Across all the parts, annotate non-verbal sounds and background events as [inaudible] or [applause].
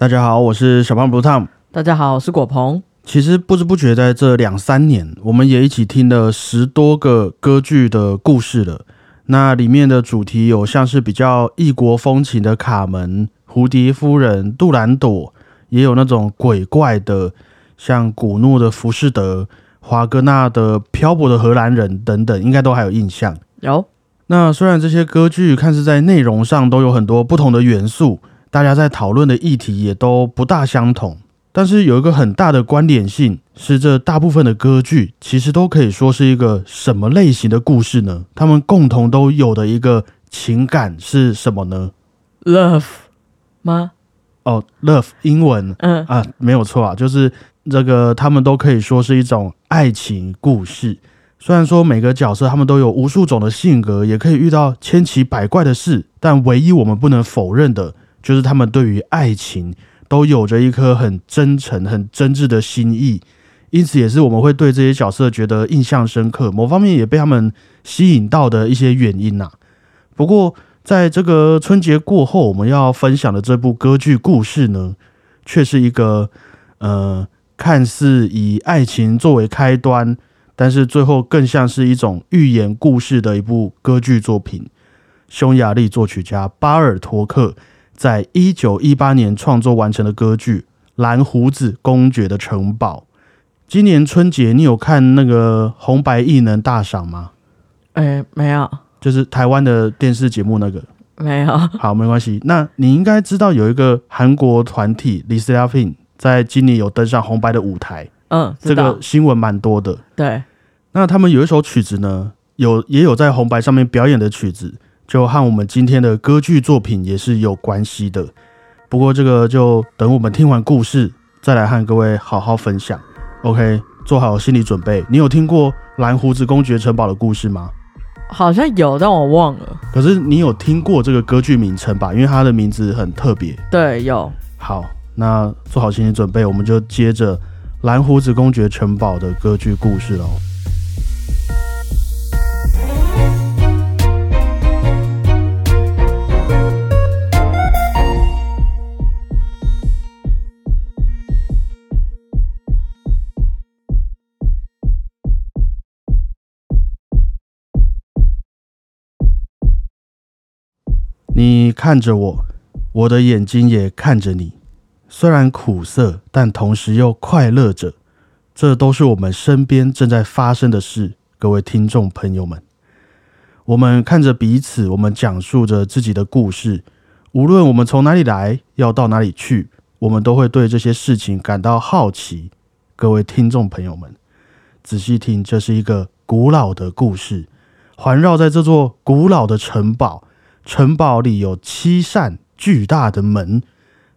大家好，我是小胖 Blue Tom。大家好，我是果鹏。其实不知不觉在这两三年，我们也一起听了十多个歌剧的故事了。那里面的主题有像是比较异国风情的《卡门》《蝴蝶夫人》《杜兰朵》，也有那种鬼怪的，像古诺的《浮士德》、华格纳的《漂泊的荷兰人》等等，应该都还有印象。有。那虽然这些歌剧看似在内容上都有很多不同的元素。大家在讨论的议题也都不大相同，但是有一个很大的关联性是，这大部分的歌剧其实都可以说是一个什么类型的故事呢？他们共同都有的一个情感是什么呢？Love 吗？哦，Love 英文，嗯啊，没有错啊，就是这个，他们都可以说是一种爱情故事。虽然说每个角色他们都有无数种的性格，也可以遇到千奇百怪的事，但唯一我们不能否认的。就是他们对于爱情都有着一颗很真诚、很真挚的心意，因此也是我们会对这些角色觉得印象深刻，某方面也被他们吸引到的一些原因呐。不过，在这个春节过后，我们要分享的这部歌剧故事呢，却是一个呃，看似以爱情作为开端，但是最后更像是一种寓言故事的一部歌剧作品。匈牙利作曲家巴尔托克。在一九一八年创作完成的歌剧《蓝胡子公爵的城堡》。今年春节你有看那个红白艺能大赏吗？哎，没有，就是台湾的电视节目那个。没有。好，没关系。那你应该知道有一个韩国团体 l i s a f i n 在今年有登上红白的舞台。嗯，这个新闻蛮多的。对。那他们有一首曲子呢，有也有在红白上面表演的曲子。就和我们今天的歌剧作品也是有关系的，不过这个就等我们听完故事再来和各位好好分享。OK，做好心理准备。你有听过蓝胡子公爵城堡的故事吗？好像有，但我忘了。可是你有听过这个歌剧名称吧？因为它的名字很特别。对，有。好，那做好心理准备，我们就接着蓝胡子公爵城堡的歌剧故事喽。你看着我，我的眼睛也看着你。虽然苦涩，但同时又快乐着。这都是我们身边正在发生的事，各位听众朋友们。我们看着彼此，我们讲述着自己的故事。无论我们从哪里来，要到哪里去，我们都会对这些事情感到好奇。各位听众朋友们，仔细听，这是一个古老的故事，环绕在这座古老的城堡。城堡里有七扇巨大的门，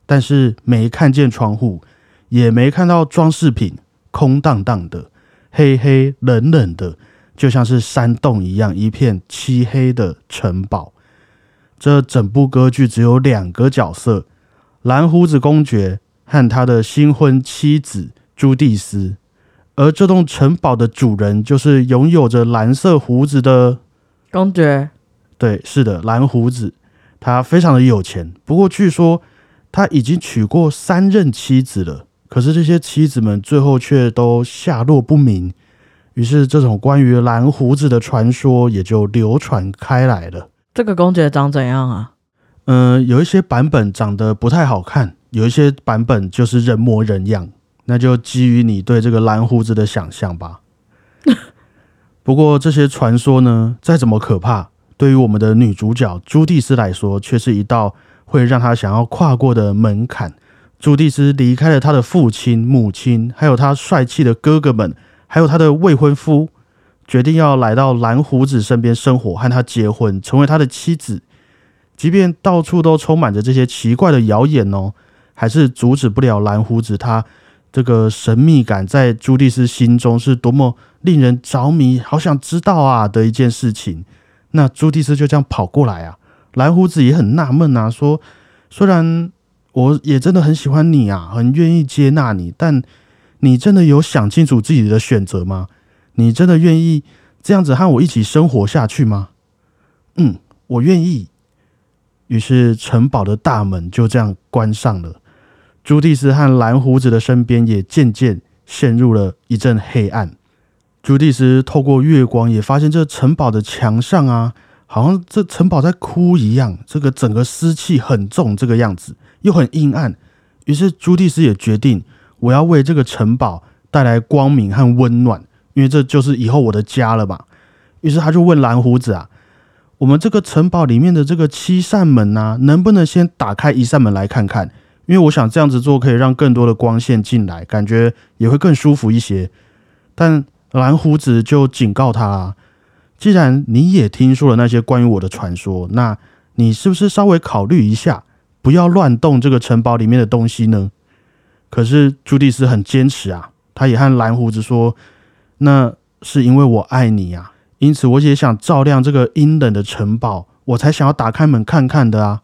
但是没看见窗户，也没看到装饰品，空荡荡的，黑黑冷冷的，就像是山洞一样，一片漆黑的城堡。这整部歌剧只有两个角色：蓝胡子公爵和他的新婚妻子朱蒂斯，而这栋城堡的主人就是拥有着蓝色胡子的公爵。对，是的，蓝胡子，他非常的有钱。不过据说他已经娶过三任妻子了，可是这些妻子们最后却都下落不明。于是，这种关于蓝胡子的传说也就流传开来了。这个公爵长怎样啊？嗯，有一些版本长得不太好看，有一些版本就是人模人样。那就基于你对这个蓝胡子的想象吧。[laughs] 不过这些传说呢，再怎么可怕。对于我们的女主角朱蒂斯来说，却是一道会让她想要跨过的门槛。朱蒂斯离开了她的父亲、母亲，还有她帅气的哥哥们，还有她的未婚夫，决定要来到蓝胡子身边生活，和他结婚，成为他的妻子。即便到处都充满着这些奇怪的谣言哦，还是阻止不了蓝胡子。他这个神秘感在朱蒂斯心中是多么令人着迷，好想知道啊的一件事情。那朱蒂斯就这样跑过来啊，蓝胡子也很纳闷啊，说：“虽然我也真的很喜欢你啊，很愿意接纳你，但你真的有想清楚自己的选择吗？你真的愿意这样子和我一起生活下去吗？”“嗯，我愿意。”于是城堡的大门就这样关上了。朱蒂斯和蓝胡子的身边也渐渐陷入了一阵黑暗。朱蒂斯透过月光也发现，这城堡的墙上啊，好像这城堡在哭一样，这个整个湿气很重，这个样子又很阴暗。于是朱蒂斯也决定，我要为这个城堡带来光明和温暖，因为这就是以后我的家了吧。于是他就问蓝胡子啊：“我们这个城堡里面的这个七扇门呐，能不能先打开一扇门来看看？因为我想这样子做可以让更多的光线进来，感觉也会更舒服一些。”但蓝胡子就警告他啊：“既然你也听说了那些关于我的传说，那你是不是稍微考虑一下，不要乱动这个城堡里面的东西呢？”可是朱蒂斯很坚持啊，他也和蓝胡子说：“那是因为我爱你呀，因此我也想照亮这个阴冷的城堡，我才想要打开门看看的啊。”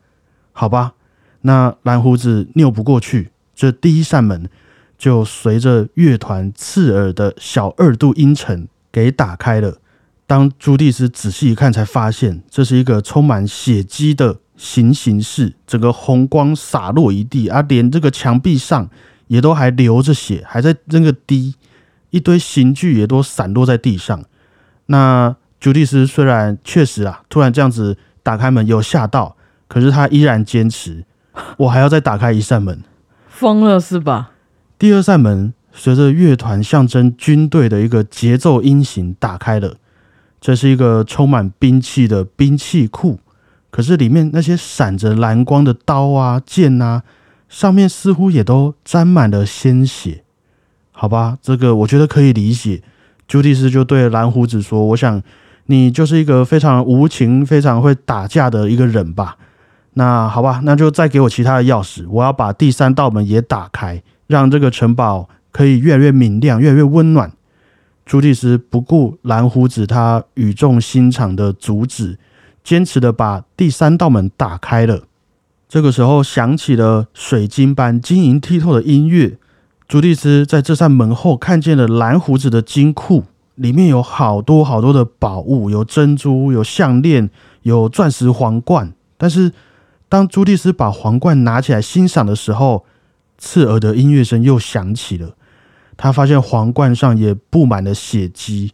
好吧，那蓝胡子拗不过去，这第一扇门。就随着乐团刺耳的小二度音程给打开了。当朱蒂斯仔细一看，才发现这是一个充满血迹的行刑室，整个红光洒落一地，啊，连这个墙壁上也都还流着血，还在那个滴，一堆刑具也都散落在地上。那朱蒂斯虽然确实啊，突然这样子打开门有吓到，可是他依然坚持，我还要再打开一扇门，疯了是吧？第二扇门随着乐团象征军队的一个节奏音型打开了，这是一个充满兵器的兵器库，可是里面那些闪着蓝光的刀啊剑啊，上面似乎也都沾满了鲜血。好吧，这个我觉得可以理解。朱蒂斯就对蓝胡子说：“我想你就是一个非常无情、非常会打架的一个人吧？那好吧，那就再给我其他的钥匙，我要把第三道门也打开。”让这个城堡可以越来越明亮，越来越温暖。朱蒂斯不顾蓝胡子他语重心长的阻止，坚持的把第三道门打开了。这个时候响起了水晶般晶莹剔透的音乐。朱蒂斯在这扇门后看见了蓝胡子的金库，里面有好多好多的宝物，有珍珠，有项链，有钻石皇冠。但是当朱蒂斯把皇冠拿起来欣赏的时候，刺耳的音乐声又响起了，他发现皇冠上也布满了血迹。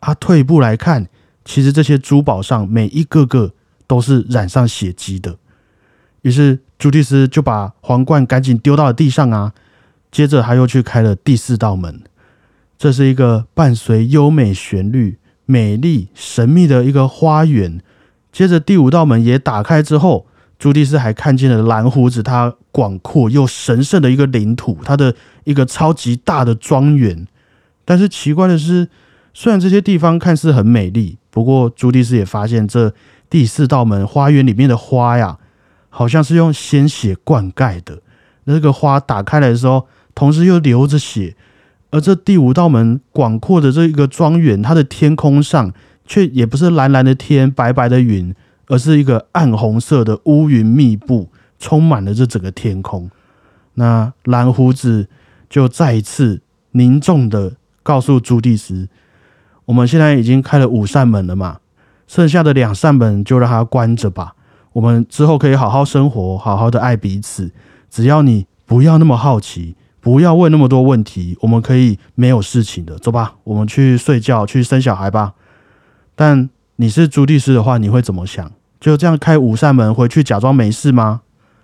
啊，退一步来看，其实这些珠宝上每一个个都是染上血迹的。于是朱蒂斯就把皇冠赶紧丢到了地上啊。接着他又去开了第四道门，这是一个伴随优美旋律、美丽神秘的一个花园。接着第五道门也打开之后。朱蒂斯还看见了蓝胡子，他广阔又神圣的一个领土，它的一个超级大的庄园。但是奇怪的是，虽然这些地方看似很美丽，不过朱蒂斯也发现这第四道门花园里面的花呀，好像是用鲜血灌溉的。那个花打开来的时候，同时又流着血。而这第五道门广阔的这一个庄园，它的天空上却也不是蓝蓝的天，白白的云。而是一个暗红色的乌云密布，充满了这整个天空。那蓝胡子就再一次凝重的告诉朱蒂斯：“我们现在已经开了五扇门了嘛，剩下的两扇门就让它关着吧。我们之后可以好好生活，好好的爱彼此。只要你不要那么好奇，不要问那么多问题，我们可以没有事情的。走吧，我们去睡觉，去生小孩吧。但你是朱蒂斯的话，你会怎么想？”就这样开五扇门回去，假装没事吗？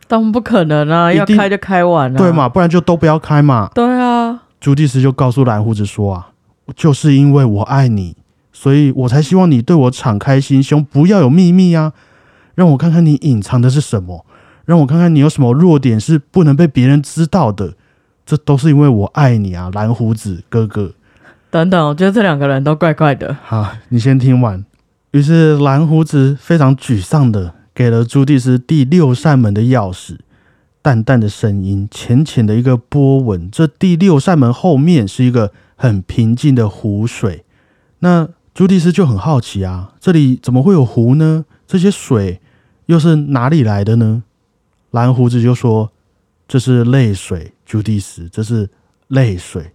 当然不可能啊！要开就开完了，对嘛？不然就都不要开嘛。对啊。朱蒂斯就告诉蓝胡子说：“啊，就是因为我爱你，所以我才希望你对我敞开心胸，不要有秘密啊！让我看看你隐藏的是什么，让我看看你有什么弱点是不能被别人知道的。这都是因为我爱你啊，蓝胡子哥哥。等等，我觉得这两个人都怪怪的。好，你先听完。”于是蓝胡子非常沮丧的给了朱蒂斯第六扇门的钥匙，淡淡的声音，浅浅的一个波纹。这第六扇门后面是一个很平静的湖水。那朱蒂斯就很好奇啊，这里怎么会有湖呢？这些水又是哪里来的呢？蓝胡子就说：“这是泪水，朱蒂斯，这是泪水。”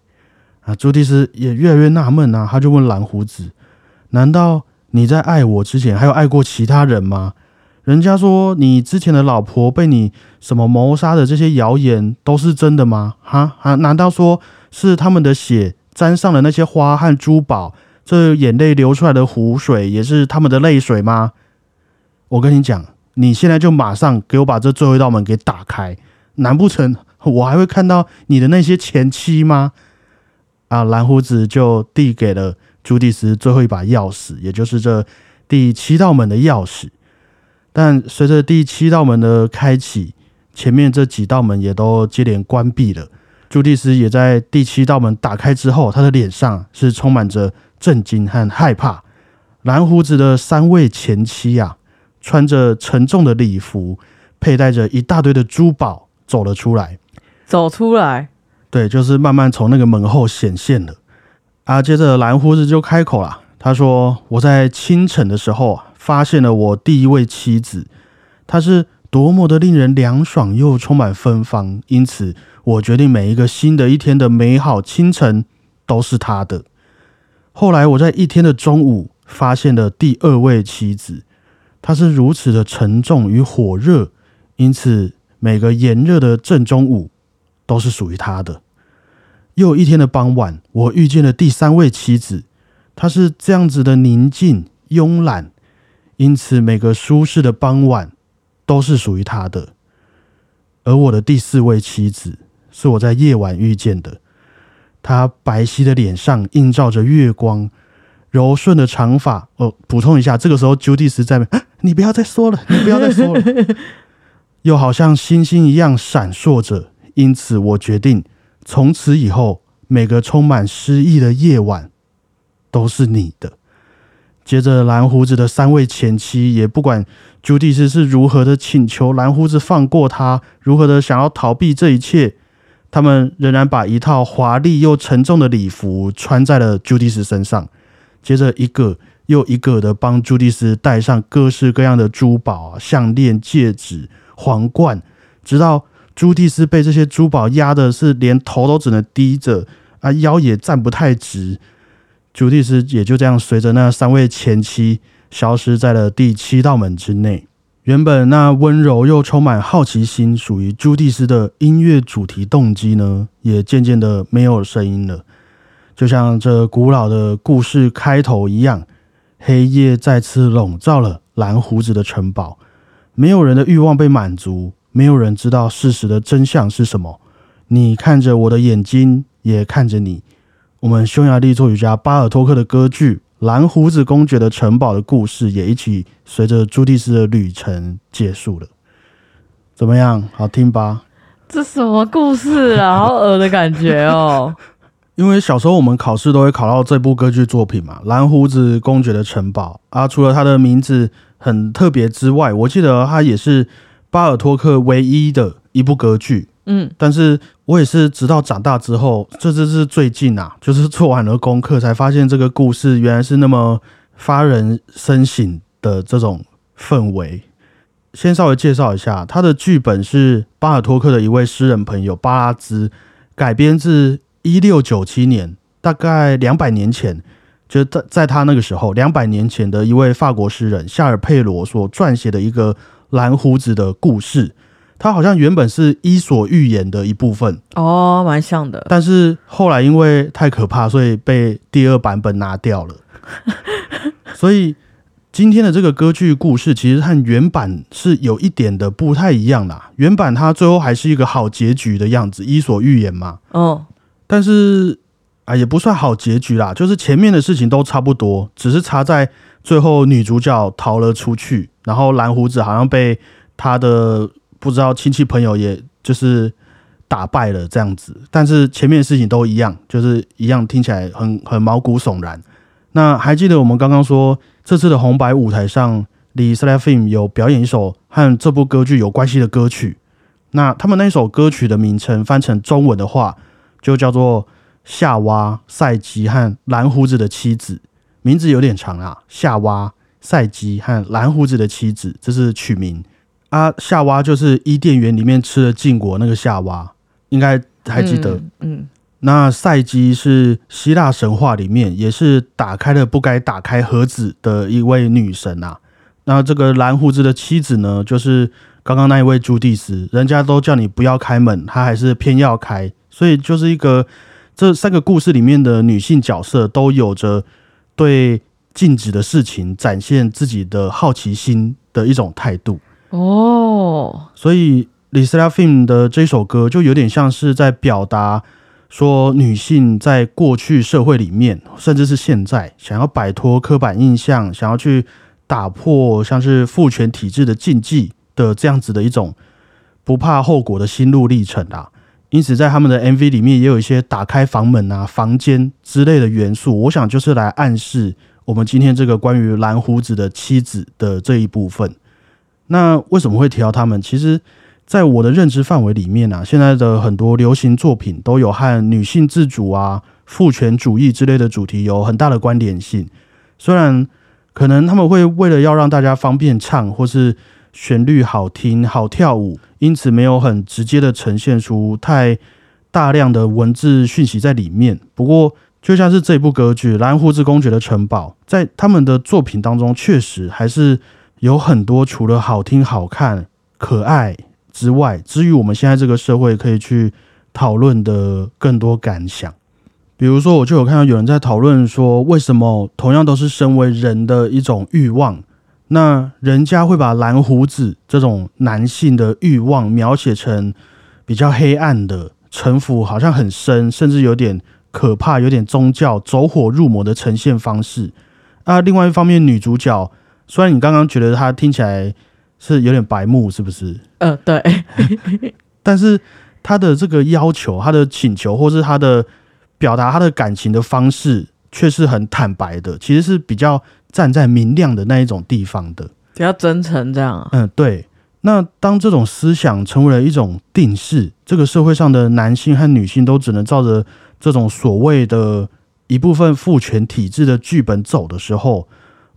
啊，朱蒂斯也越来越纳闷啊，他就问蓝胡子：“难道？”你在爱我之前，还有爱过其他人吗？人家说你之前的老婆被你什么谋杀的这些谣言都是真的吗？哈啊？难道说是他们的血沾上了那些花和珠宝？这眼泪流出来的湖水也是他们的泪水吗？我跟你讲，你现在就马上给我把这最后一道门给打开，难不成我还会看到你的那些前妻吗？啊，蓝胡子就递给了朱蒂斯最后一把钥匙，也就是这第七道门的钥匙。但随着第七道门的开启，前面这几道门也都接连关闭了。朱蒂斯也在第七道门打开之后，他的脸上是充满着。震惊和害怕，蓝胡子的三位前妻啊，穿着沉重的礼服，佩戴着一大堆的珠宝，走了出来。走出来，对，就是慢慢从那个门后显现了。啊，接着蓝胡子就开口了，他说：“我在清晨的时候发现了我第一位妻子，她是多么的令人凉爽又充满芬芳，因此我决定每一个新的一天的美好清晨都是她的。”后来我在一天的中午发现了第二位妻子，她是如此的沉重与火热，因此每个炎热的正中午都是属于她的。又一天的傍晚，我遇见了第三位妻子，她是这样子的宁静慵懒，因此每个舒适的傍晚都是属于他的。而我的第四位妻子是我在夜晚遇见的。她白皙的脸上映照着月光，柔顺的长发。哦，补充一下，这个时候朱蒂斯在，你不要再说了，你不要再说了，[laughs] 又好像星星一样闪烁着。因此，我决定从此以后，每个充满诗意的夜晚都是你的。接着，蓝胡子的三位前妻也不管朱蒂斯是如何的请求蓝胡子放过他，如何的想要逃避这一切。他们仍然把一套华丽又沉重的礼服穿在了朱蒂斯身上，接着一个又一个的帮朱蒂斯戴上各式各样的珠宝、项链、戒指、皇冠，直到朱蒂斯被这些珠宝压的是连头都只能低着啊，腰也站不太直。朱蒂斯也就这样随着那三位前妻消失在了第七道门之内。原本那温柔又充满好奇心、属于朱蒂斯的音乐主题动机呢，也渐渐的没有声音了。就像这古老的故事开头一样，黑夜再次笼罩了蓝胡子的城堡。没有人的欲望被满足，没有人知道事实的真相是什么。你看着我的眼睛，也看着你。我们匈牙利作曲家巴尔托克的歌剧。蓝胡子公爵的城堡的故事也一起随着朱蒂斯的旅程结束了。怎么样？好听吧？这什么故事啊？好恶的感觉哦！[laughs] 因为小时候我们考试都会考到这部歌剧作品嘛，《蓝胡子公爵的城堡》啊。除了它的名字很特别之外，我记得它也是巴尔托克唯一的一部歌剧。嗯，但是我也是直到长大之后，这这是最近啊，就是做完了功课才发现这个故事原来是那么发人深省的这种氛围。先稍微介绍一下，他的剧本是巴尔托克的一位诗人朋友巴拉兹改编自一六九七年，大概两百年前，就在在他那个时候两百年前的一位法国诗人夏尔佩罗所撰写的一个蓝胡子的故事。它好像原本是《伊索寓言》的一部分哦，蛮像的。但是后来因为太可怕，所以被第二版本拿掉了。[laughs] 所以今天的这个歌剧故事其实和原版是有一点的不太一样啦。原版它最后还是一个好结局的样子，《伊索寓言》嘛。哦。但是啊，也不算好结局啦，就是前面的事情都差不多，只是差在最后女主角逃了出去，然后蓝胡子好像被他的。不知道亲戚朋友也就是打败了这样子，但是前面的事情都一样，就是一样，听起来很很毛骨悚然。那还记得我们刚刚说这次的红白舞台上，李斯莱菲姆有表演一首和这部歌剧有关系的歌曲。那他们那首歌曲的名称翻成中文的话，就叫做《夏娃、赛基和蓝胡子的妻子》，名字有点长啊，《夏娃、赛基和蓝胡子的妻子》，这是曲名。啊，夏娃就是伊甸园里面吃的禁果那个夏娃，应该还记得。嗯，那赛基是希腊神话里面也是打开了不该打开盒子的一位女神啊。那这个蓝胡子的妻子呢，就是刚刚那一位朱蒂斯，人家都叫你不要开门，她还是偏要开，所以就是一个这三个故事里面的女性角色都有着对禁止的事情展现自己的好奇心的一种态度。哦，所以李斯拉 film 的这首歌就有点像是在表达说，女性在过去社会里面，甚至是现在，想要摆脱刻板印象，想要去打破像是父权体制的禁忌的这样子的一种不怕后果的心路历程啊。因此，在他们的 MV 里面也有一些打开房门啊、房间之类的元素，我想就是来暗示我们今天这个关于蓝胡子的妻子的这一部分。那为什么会提到他们？其实，在我的认知范围里面啊，现在的很多流行作品都有和女性自主啊、父权主义之类的主题有很大的关联性。虽然可能他们会为了要让大家方便唱，或是旋律好听、好跳舞，因此没有很直接的呈现出太大量的文字讯息在里面。不过，就像是这部歌剧《蓝胡子公爵的城堡》，在他们的作品当中，确实还是。有很多除了好听、好看、可爱之外，至于我们现在这个社会可以去讨论的更多感想，比如说，我就有看到有人在讨论说，为什么同样都是身为人的一种欲望，那人家会把蓝胡子这种男性的欲望描写成比较黑暗的、城府好像很深，甚至有点可怕、有点宗教、走火入魔的呈现方式。啊，另外一方面，女主角。虽然你刚刚觉得他听起来是有点白目，是不是？呃，对。[laughs] 但是他的这个要求、他的请求，或是他的表达他的感情的方式，却是很坦白的。其实是比较站在明亮的那一种地方的，比较真诚这样。嗯，对。那当这种思想成为了一种定式，这个社会上的男性和女性都只能照着这种所谓的一部分父权体制的剧本走的时候。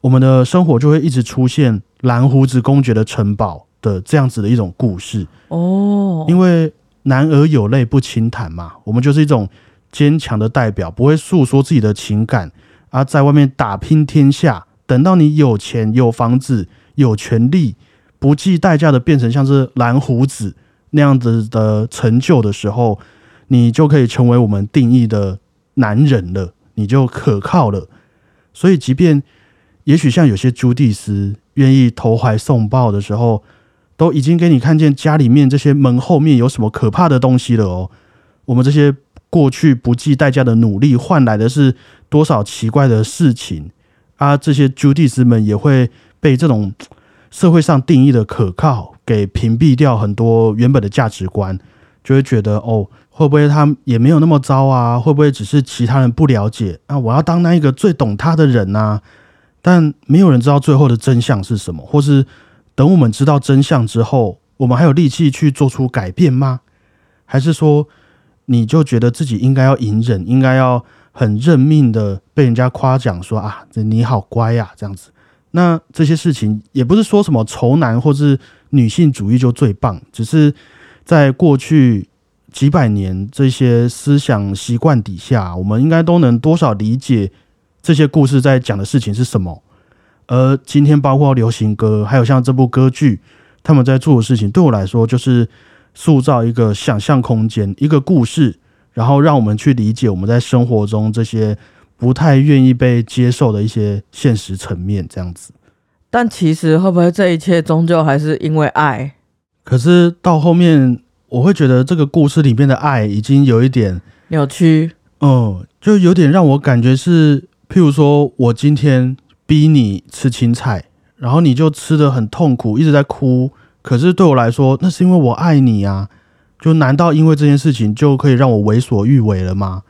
我们的生活就会一直出现蓝胡子公爵的城堡的这样子的一种故事哦，因为男儿有泪不轻弹嘛，我们就是一种坚强的代表，不会诉说自己的情感，而在外面打拼天下，等到你有钱、有房子、有权利，不计代价的变成像是蓝胡子那样子的成就的时候，你就可以成为我们定义的男人了，你就可靠了。所以，即便也许像有些朱蒂斯愿意投怀送抱的时候，都已经给你看见家里面这些门后面有什么可怕的东西了哦。我们这些过去不计代价的努力换来的是多少奇怪的事情啊！这些朱蒂斯们也会被这种社会上定义的可靠给屏蔽掉很多原本的价值观，就会觉得哦，会不会他也没有那么糟啊？会不会只是其他人不了解啊？我要当那一个最懂他的人呐？但没有人知道最后的真相是什么，或是等我们知道真相之后，我们还有力气去做出改变吗？还是说，你就觉得自己应该要隐忍，应该要很认命的被人家夸奖说啊，你好乖呀，这样子？那这些事情也不是说什么仇男或是女性主义就最棒，只是在过去几百年这些思想习惯底下，我们应该都能多少理解。这些故事在讲的事情是什么？而今天包括流行歌，还有像这部歌剧，他们在做的事情，对我来说就是塑造一个想象空间，一个故事，然后让我们去理解我们在生活中这些不太愿意被接受的一些现实层面，这样子。但其实会不会这一切终究还是因为爱？可是到后面，我会觉得这个故事里面的爱已经有一点扭曲，嗯，就有点让我感觉是。譬如说，我今天逼你吃青菜，然后你就吃的很痛苦，一直在哭。可是对我来说，那是因为我爱你啊！就难道因为这件事情就可以让我为所欲为了吗？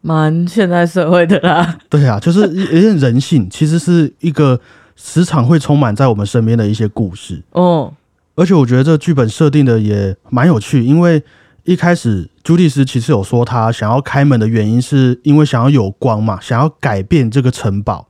蛮现代社会的啦。对啊，就是有点人性，其实是一个时常会充满在我们身边的一些故事。哦，而且我觉得这剧本设定的也蛮有趣，因为。一开始，朱蒂斯其实有说，他想要开门的原因是因为想要有光嘛，想要改变这个城堡。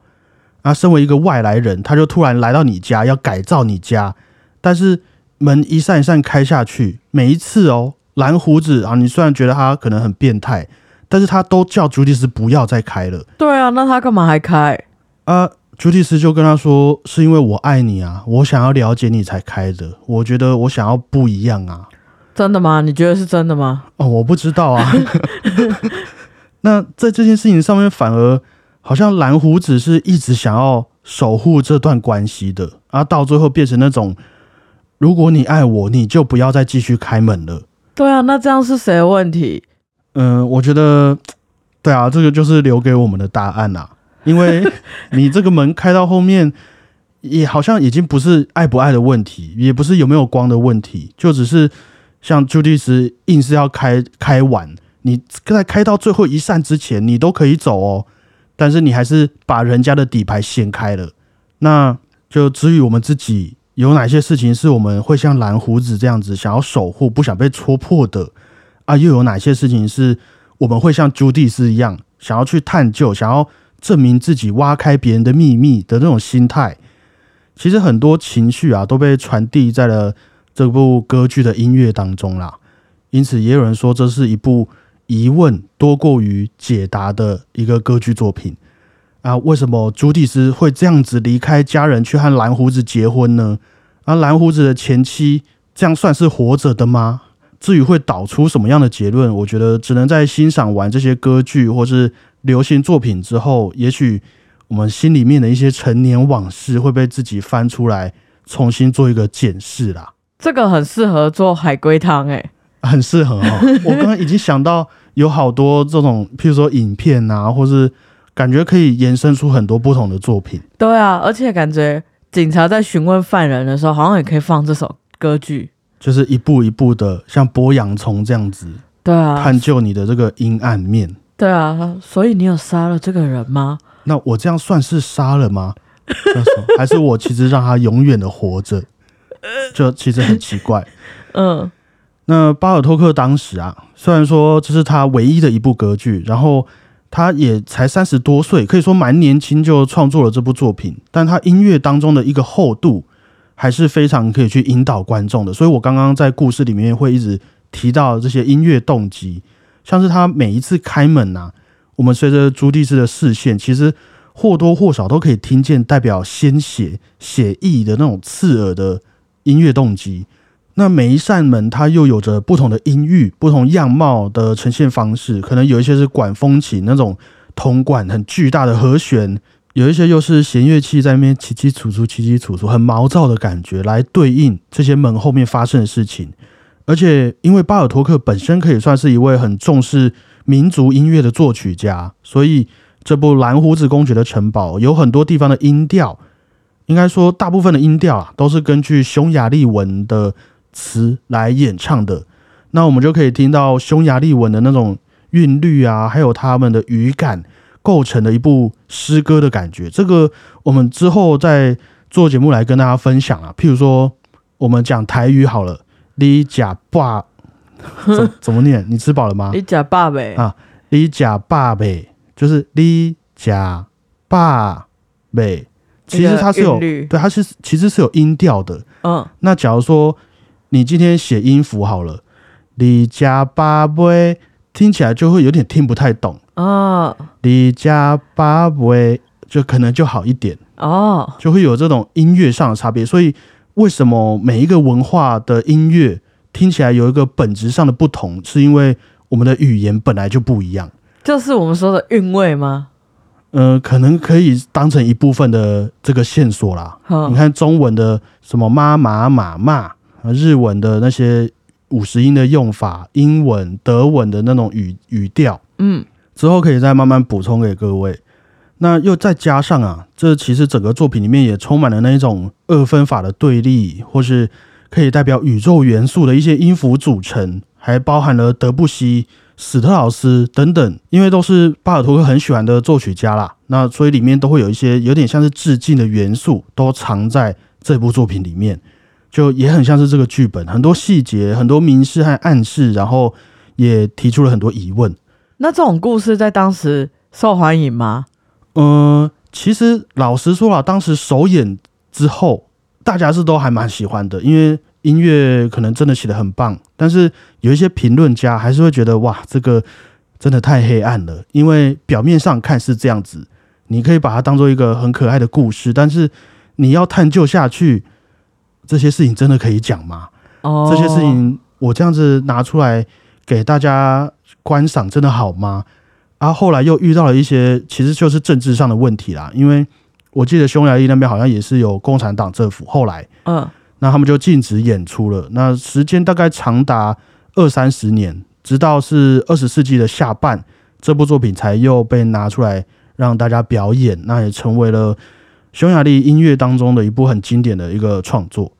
啊，身为一个外来人，他就突然来到你家，要改造你家。但是门一扇一扇开下去，每一次哦，蓝胡子啊，你虽然觉得他可能很变态，但是他都叫朱蒂斯不要再开了。对啊，那他干嘛还开？啊，朱蒂斯就跟他说：“是因为我爱你啊，我想要了解你才开的。我觉得我想要不一样啊。真的吗？你觉得是真的吗？哦，我不知道啊。[laughs] 那在这件事情上面，反而好像蓝胡子是一直想要守护这段关系的，而到最后变成那种，如果你爱我，你就不要再继续开门了。对啊，那这样是谁的问题？嗯，我觉得，对啊，这个就是留给我们的答案啦。因为你这个门开到后面，也好像已经不是爱不爱的问题，也不是有没有光的问题，就只是像朱蒂斯硬是要开开完，你在开到最后一扇之前，你都可以走哦，但是你还是把人家的底牌掀开了。那就至于我们自己有哪些事情是我们会像蓝胡子这样子想要守护、不想被戳破的啊？又有哪些事情是我们会像朱蒂斯一样想要去探究、想要？证明自己，挖开别人的秘密的那种心态，其实很多情绪啊都被传递在了这部歌剧的音乐当中啦。因此，也有人说这是一部疑问多过于解答的一个歌剧作品啊。为什么朱蒂斯会这样子离开家人去和蓝胡子结婚呢？而蓝胡子的前妻这样算是活着的吗？至于会导出什么样的结论，我觉得只能在欣赏完这些歌剧或是。流行作品之后，也许我们心里面的一些陈年往事会被自己翻出来，重新做一个检视啦。这个很适合做海龟汤，诶，很适合哦。[laughs] 我刚刚已经想到有好多这种，譬如说影片啊，或是感觉可以延伸出很多不同的作品。对啊，而且感觉警察在询问犯人的时候，好像也可以放这首歌剧，就是一步一步的，像剥洋葱这样子。对啊，探究你的这个阴暗面。对啊，所以你有杀了这个人吗？那我这样算是杀了吗？还是我其实让他永远的活着？就其实很奇怪。[laughs] 嗯，那巴尔托克当时啊，虽然说这是他唯一的一部歌剧，然后他也才三十多岁，可以说蛮年轻就创作了这部作品，但他音乐当中的一个厚度还是非常可以去引导观众的。所以我刚刚在故事里面会一直提到这些音乐动机。像是他每一次开门呐，我们随着朱蒂斯的视线，其实或多或少都可以听见代表鲜血、血意的那种刺耳的音乐动机。那每一扇门，它又有着不同的音域、不同样貌的呈现方式。可能有一些是管风琴那种铜管很巨大的和弦，有一些又是弦乐器在那边起起楚楚、起起楚楚，很毛躁的感觉，来对应这些门后面发生的事情。而且，因为巴尔托克本身可以算是一位很重视民族音乐的作曲家，所以这部《蓝胡子公爵的城堡》有很多地方的音调，应该说大部分的音调啊，都是根据匈牙利文的词来演唱的。那我们就可以听到匈牙利文的那种韵律啊，还有他们的语感构成的一部诗歌的感觉。这个我们之后再做节目来跟大家分享啊。譬如说，我们讲台语好了。你假爸 [laughs] 怎怎么念？你吃饱了吗？你假爸呗啊！你假爸呗，就是你假爸呗。其实它是有对，它是其实是有音调的。嗯，那假如说你今天写音符好了，你假爸呗，听起来就会有点听不太懂哦。你假爸呗，就可能就好一点哦，就会有这种音乐上的差别，所以。为什么每一个文化的音乐听起来有一个本质上的不同？是因为我们的语言本来就不一样，就是我们说的韵味吗？呃，可能可以当成一部分的这个线索啦。你看中文的什么妈妈妈妈，日文的那些五十音的用法，英文、德文的那种语语调，嗯，之后可以再慢慢补充给各位。那又再加上啊，这其实整个作品里面也充满了那一种二分法的对立，或是可以代表宇宙元素的一些音符组成，还包含了德布西、史特劳斯等等，因为都是巴尔托克很喜欢的作曲家啦。那所以里面都会有一些有点像是致敬的元素，都藏在这部作品里面，就也很像是这个剧本很多细节、很多明示和暗示，然后也提出了很多疑问。那这种故事在当时受欢迎吗？嗯，其实老实说啊，当时首演之后，大家是都还蛮喜欢的，因为音乐可能真的写的很棒。但是有一些评论家还是会觉得，哇，这个真的太黑暗了。因为表面上看是这样子，你可以把它当做一个很可爱的故事，但是你要探究下去，这些事情真的可以讲吗？哦，这些事情我这样子拿出来给大家观赏，真的好吗？啊，后来又遇到了一些，其实就是政治上的问题啦。因为我记得匈牙利那边好像也是有共产党政府，后来嗯，那他们就禁止演出了。那时间大概长达二三十年，直到是二十世纪的下半，这部作品才又被拿出来让大家表演。那也成为了匈牙利音乐当中的一部很经典的一个创作。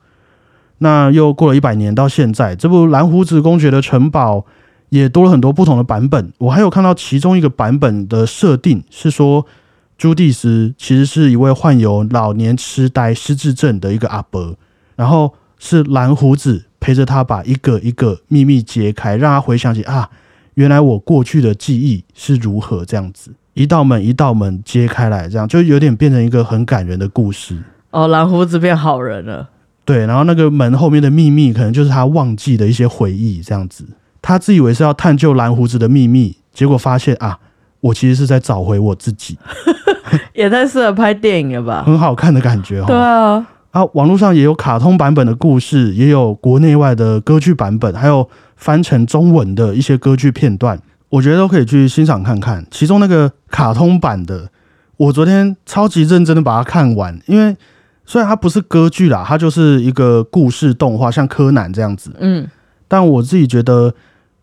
那又过了一百年，到现在，这部蓝胡子公爵的城堡也多了很多不同的版本。我还有看到其中一个版本的设定是说，朱蒂斯其实是一位患有老年痴呆失智症的一个阿伯，然后是蓝胡子陪着他把一个一个秘密揭开，让他回想起啊，原来我过去的记忆是如何这样子，一道门一道门揭开来，这样就有点变成一个很感人的故事。哦，蓝胡子变好人了。对，然后那个门后面的秘密，可能就是他忘记的一些回忆，这样子。他自以为是要探究蓝胡子的秘密，结果发现啊，我其实是在找回我自己，[laughs] 也太适合拍电影了吧？很好看的感觉对。啊，啊，网络上也有卡通版本的故事，也有国内外的歌剧版本，还有翻成中文的一些歌剧片段，我觉得都可以去欣赏看看。其中那个卡通版的，我昨天超级认真的把它看完，因为虽然它不是歌剧啦，它就是一个故事动画，像柯南这样子。嗯，但我自己觉得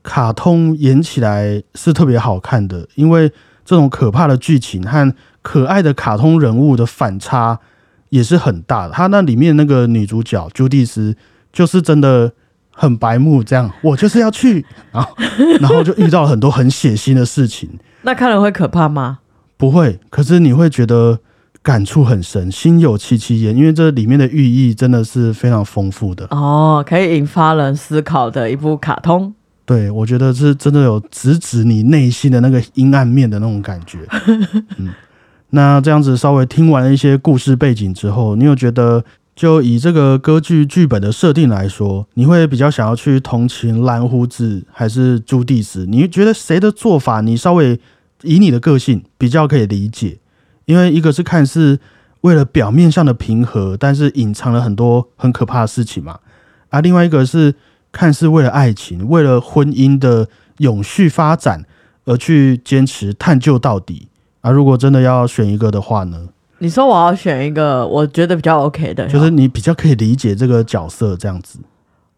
卡通演起来是特别好看的，因为这种可怕的剧情和可爱的卡通人物的反差也是很大的。他那里面那个女主角朱蒂斯就是真的很白目，这样 [laughs] 我就是要去，然后然后就遇到了很多很血腥的事情。[laughs] 那看了会可怕吗？不会，可是你会觉得感触很深，心有戚戚焉，因为这里面的寓意真的是非常丰富的。哦，可以引发人思考的一部卡通。对，我觉得是真的有直指你内心的那个阴暗面的那种感觉。[laughs] 嗯，那这样子稍微听完了一些故事背景之后，你有觉得就以这个歌剧剧本的设定来说，你会比较想要去同情蓝胡子还是朱蒂斯？你觉得谁的做法你稍微以你的个性比较可以理解？因为一个是看似为了表面上的平和，但是隐藏了很多很可怕的事情嘛，啊，另外一个是。看似为了爱情、为了婚姻的永续发展而去坚持探究到底啊！如果真的要选一个的话呢？你说我要选一个我觉得比较 OK 的，就是你比较可以理解这个角色这样子。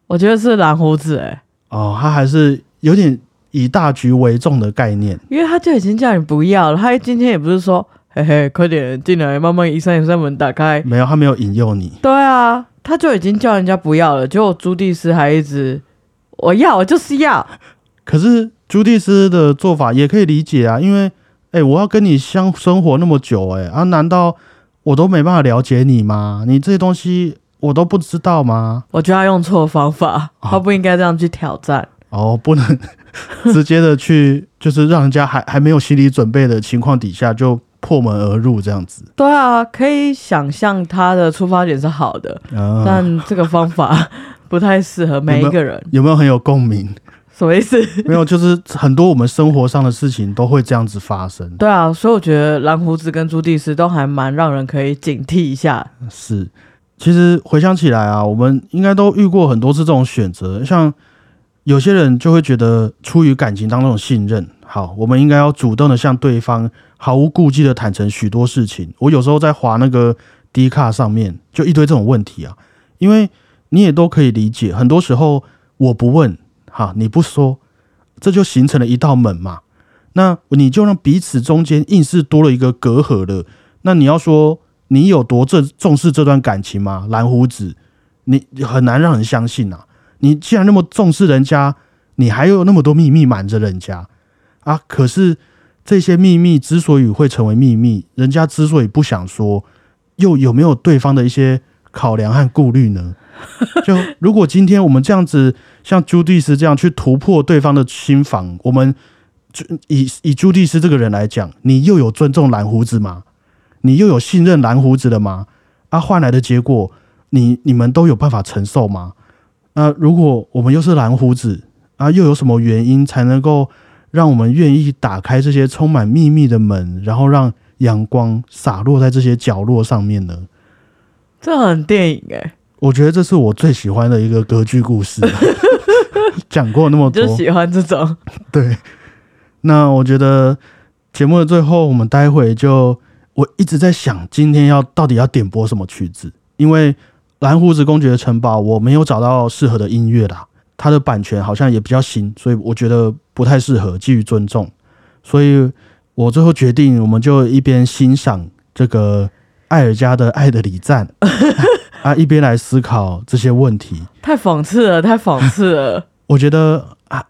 我觉得是蓝胡子哎、哦，他还是有点以大局为重的概念。因为他就已经叫你不要了，他今天也不是说嘿嘿快点进来，慢慢一扇一扇门打开。没有，他没有引诱你。对啊，他就已经叫人家不要了，结果朱蒂斯还一直我要，我就是要。可是朱蒂斯的做法也可以理解啊，因为哎、我要跟你相生活那么久、哎啊，难道我都没办法了解你吗？你这些东西我都不知道吗？我觉得他用错方法，哦他不应该这样去挑战。哦，不能直接的去，[laughs] 就是让人家还还没有心理准备的情况底下就破门而入这样子。对啊，可以想象他的出发点是好的，啊，但这个方法 [laughs] 不太适合每一个人。有没有很有共鸣？什么意思？[laughs] 没有，就是很多我们生活上的事情都会这样子发生。对啊，所以我觉得蓝胡子跟朱蒂斯都还蛮让人可以警惕一下。是，其实回想起来啊，我们应该都遇过很多次这种选择。像有些人就会觉得，出于感情当中的信任，好，我们应该要主动的向对方毫无顾忌的坦诚许多事情。我有时候在划那个低卡上面，就一堆这种问题啊，因为你也都可以理解，很多时候我不问，哈，你不说，这就形成了一道门嘛。那你就让彼此中间硬是多了一个隔阂了。那你要说你有多重重视这段感情吗？蓝胡子，你很难让人相信啊！你既然那么重视人家，你还有那么多秘密瞒着人家啊！可是这些秘密之所以会成为秘密，人家之所以不想说，又有没有对方的一些考量和顾虑呢？[laughs] 就如果今天我们这样子，像朱蒂斯这样去突破对方的心房，我们以以朱蒂斯这个人来讲，你又有尊重蓝胡子吗？你又有信任蓝胡子了吗？啊，换来的结果，你你们都有办法承受吗？那、如果我们又是蓝胡子啊，又有什么原因才能够让我们愿意打开这些充满秘密的门，然后让阳光洒落在这些角落上面呢？这很电影哎、我觉得这是我最喜欢的一个歌剧故事。[laughs] 讲过那么多就，喜欢这种。对。那我觉得节目的最后，我们待会就我一直在想，今天要到底要点播什么曲子，因为蓝胡子公爵的城堡我没有找到适合的音乐啦，它的版权好像也比较新，所以我觉得不太适合，基于尊重，所以我最后决定，我们就一边欣赏这个艾尔加的《爱的礼赞 [laughs]》啊，一边来思考这些问题。太讽刺了，太讽刺了。[laughs] 我觉得啊，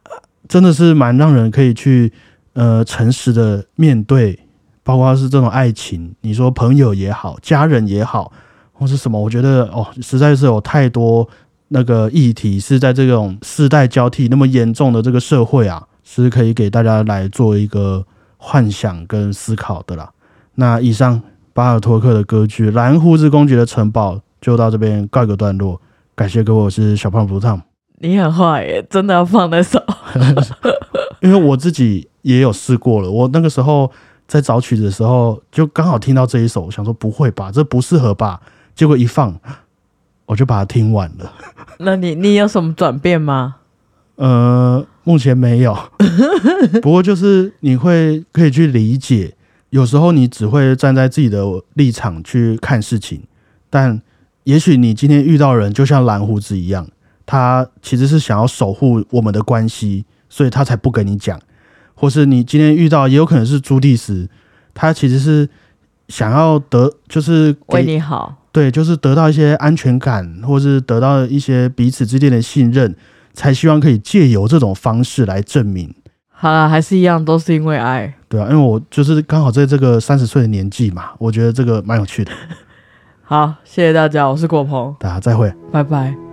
真的是蛮让人可以去呃诚实的面对，包括是这种爱情，你说朋友也好，家人也好，或是什么，我觉得哦，实在是有太多那个议题是在这种世代交替那么严重的这个社会啊，是可以给大家来做一个幻想跟思考的啦。那以上巴尔托克的歌剧《蓝胡子公爵的城堡》就到这边告一个段落，感谢各位，我是小胖不烫。你很坏耶，真的要放那首。[laughs] 因为我自己也有试过了，我那个时候在找曲子的时候，就刚好听到这一首，我想说不会吧，这不适合吧，结果一放，我就把它听完了。[laughs] 那你你有什么转变吗？呃，目前没有，[laughs] 不过就是你会可以去理解，有时候你只会站在自己的立场去看事情，但也许你今天遇到人，就像蓝胡子一样，他其实是想要守护我们的关系，所以他才不跟你讲，或是你今天遇到，也有可能是朱棣时，他其实是想要得，就是为你好，对，就是得到一些安全感，或是得到一些彼此之间的信任，才希望可以借由这种方式来证明，好了，还是一样，都是因为爱。对啊，因为我就是刚好在这个三十岁的年纪嘛，我觉得这个蛮有趣的。[laughs] 好，谢谢大家，我是果鹏，大家再会。拜拜。